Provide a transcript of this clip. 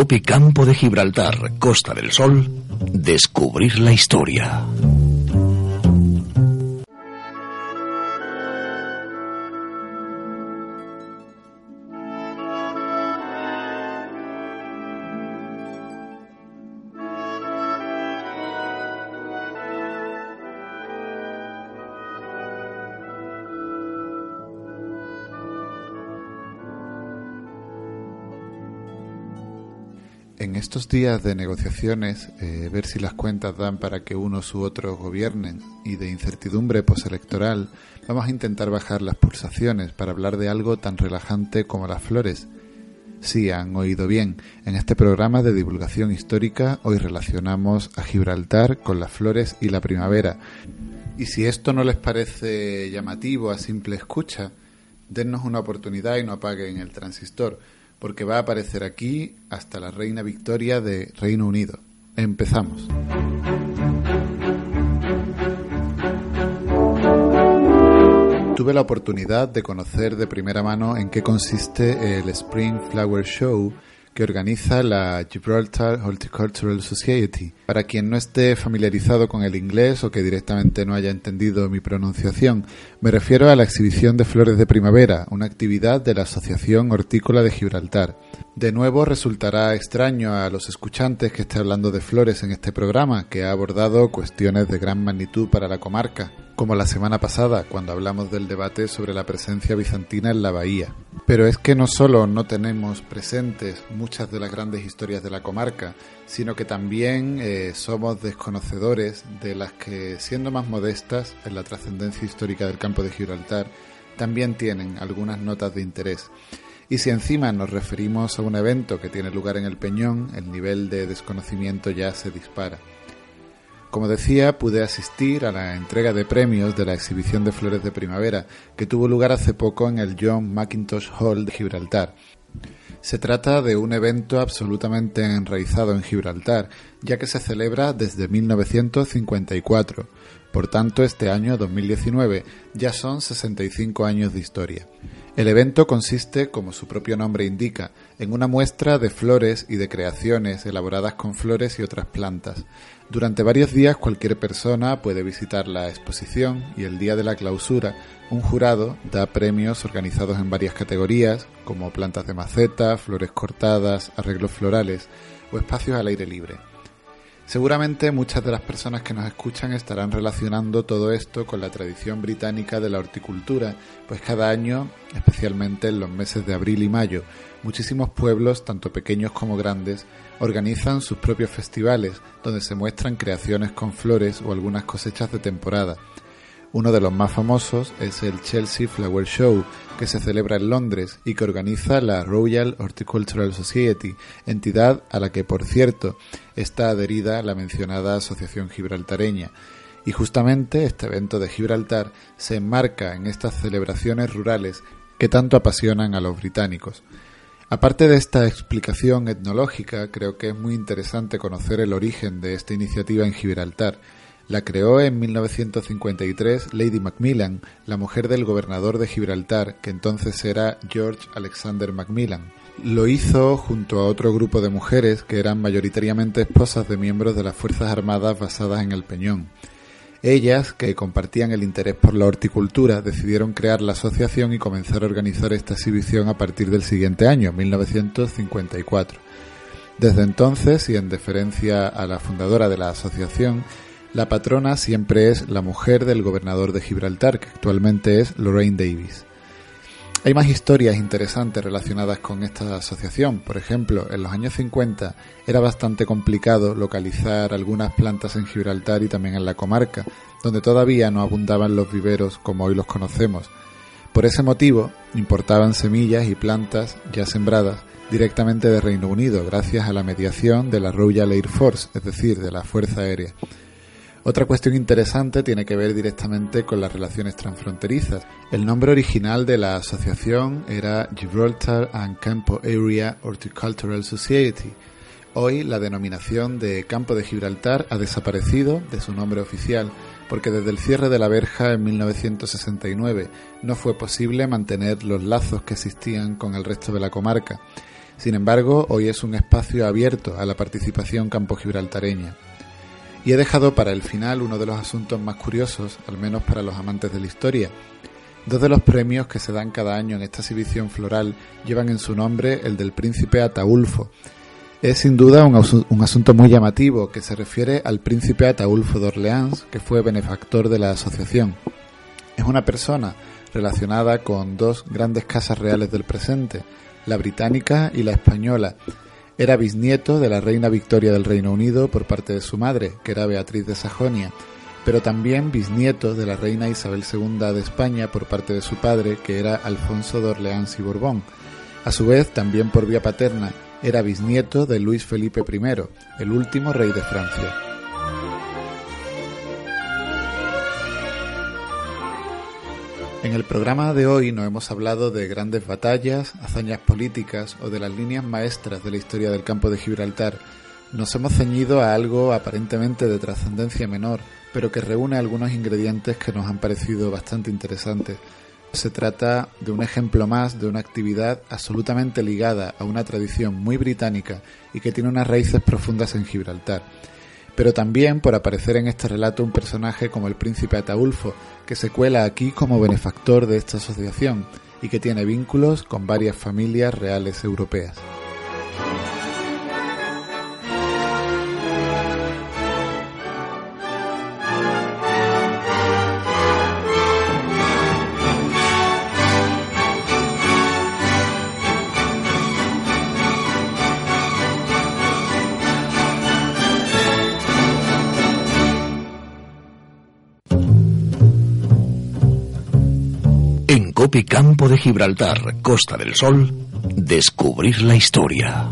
Cope Campo de Gibraltar, Costa del Sol, descubrir la historia. En estos días de negociaciones, eh, ver si las cuentas dan para que unos u otros gobiernen y de incertidumbre postelectoral, vamos a intentar bajar las pulsaciones para hablar de algo tan relajante como las flores. Sí, han oído bien. En este programa de divulgación histórica hoy relacionamos a Gibraltar con las flores y la primavera. Y si esto no les parece llamativo a simple escucha, dennos una oportunidad y no apaguen el transistor porque va a aparecer aquí hasta la reina Victoria de Reino Unido. Empezamos. Tuve la oportunidad de conocer de primera mano en qué consiste el Spring Flower Show que organiza la Gibraltar Horticultural Society. Para quien no esté familiarizado con el inglés o que directamente no haya entendido mi pronunciación, me refiero a la exhibición de flores de primavera, una actividad de la Asociación Hortícola de Gibraltar. De nuevo resultará extraño a los escuchantes que esté hablando de flores en este programa, que ha abordado cuestiones de gran magnitud para la comarca, como la semana pasada cuando hablamos del debate sobre la presencia bizantina en la bahía. Pero es que no solo no tenemos presentes muchas de las grandes historias de la comarca, sino que también eh, somos desconocedores de las que, siendo más modestas en la trascendencia histórica del campo de Gibraltar, también tienen algunas notas de interés. Y si encima nos referimos a un evento que tiene lugar en el Peñón, el nivel de desconocimiento ya se dispara. Como decía, pude asistir a la entrega de premios de la exhibición de flores de primavera que tuvo lugar hace poco en el John Mackintosh Hall de Gibraltar. Se trata de un evento absolutamente enraizado en Gibraltar, ya que se celebra desde 1954. Por tanto, este año 2019 ya son 65 años de historia. El evento consiste, como su propio nombre indica, en una muestra de flores y de creaciones elaboradas con flores y otras plantas. Durante varios días cualquier persona puede visitar la exposición y el día de la clausura un jurado da premios organizados en varias categorías, como plantas de maceta, flores cortadas, arreglos florales o espacios al aire libre. Seguramente muchas de las personas que nos escuchan estarán relacionando todo esto con la tradición británica de la horticultura, pues cada año, especialmente en los meses de abril y mayo, muchísimos pueblos, tanto pequeños como grandes, organizan sus propios festivales donde se muestran creaciones con flores o algunas cosechas de temporada, uno de los más famosos es el Chelsea Flower Show, que se celebra en Londres y que organiza la Royal Horticultural Society, entidad a la que, por cierto, está adherida la mencionada Asociación Gibraltareña. Y justamente este evento de Gibraltar se enmarca en estas celebraciones rurales que tanto apasionan a los británicos. Aparte de esta explicación etnológica, creo que es muy interesante conocer el origen de esta iniciativa en Gibraltar, la creó en 1953 Lady Macmillan, la mujer del gobernador de Gibraltar, que entonces era George Alexander Macmillan. Lo hizo junto a otro grupo de mujeres que eran mayoritariamente esposas de miembros de las Fuerzas Armadas basadas en el Peñón. Ellas, que compartían el interés por la horticultura, decidieron crear la asociación y comenzar a organizar esta exhibición a partir del siguiente año, 1954. Desde entonces, y en deferencia a la fundadora de la asociación, la patrona siempre es la mujer del gobernador de Gibraltar, que actualmente es Lorraine Davis. Hay más historias interesantes relacionadas con esta asociación. Por ejemplo, en los años 50 era bastante complicado localizar algunas plantas en Gibraltar y también en la comarca, donde todavía no abundaban los viveros como hoy los conocemos. Por ese motivo, importaban semillas y plantas ya sembradas directamente de Reino Unido, gracias a la mediación de la Royal Air Force, es decir, de la Fuerza Aérea. Otra cuestión interesante tiene que ver directamente con las relaciones transfronterizas. El nombre original de la asociación era Gibraltar and Campo Area Horticultural Society. Hoy la denominación de Campo de Gibraltar ha desaparecido de su nombre oficial porque desde el cierre de la verja en 1969 no fue posible mantener los lazos que existían con el resto de la comarca Sin embargo, hoy es un espacio abierto a la participación campo-gibraltareña. Y he dejado para el final uno de los asuntos más curiosos, al menos para los amantes de la historia. Dos de los premios que se dan cada año en esta exhibición floral llevan en su nombre el del príncipe Ataulfo. Es sin duda un, un asunto muy llamativo que se refiere al príncipe Ataulfo de Orleans, que fue benefactor de la asociación. Es una persona relacionada con dos grandes casas reales del presente, la británica y la española. Era bisnieto de la reina Victoria del Reino Unido por parte de su madre, que era Beatriz de Sajonia, pero también bisnieto de la reina Isabel II de España por parte de su padre, que era Alfonso de Orleans y Borbón. A su vez, también por vía paterna, era bisnieto de Luis Felipe I, el último rey de Francia. En el programa de hoy no hemos hablado de grandes batallas, hazañas políticas o de las líneas maestras de la historia del campo de Gibraltar. Nos hemos ceñido a algo aparentemente de trascendencia menor, pero que reúne algunos ingredientes que nos han parecido bastante interesantes. Se trata de un ejemplo más de una actividad absolutamente ligada a una tradición muy británica y que tiene unas raíces profundas en Gibraltar pero también por aparecer en este relato un personaje como el príncipe Ataulfo, que se cuela aquí como benefactor de esta asociación y que tiene vínculos con varias familias reales europeas. Campo de Gibraltar, Costa del Sol, descubrir la historia.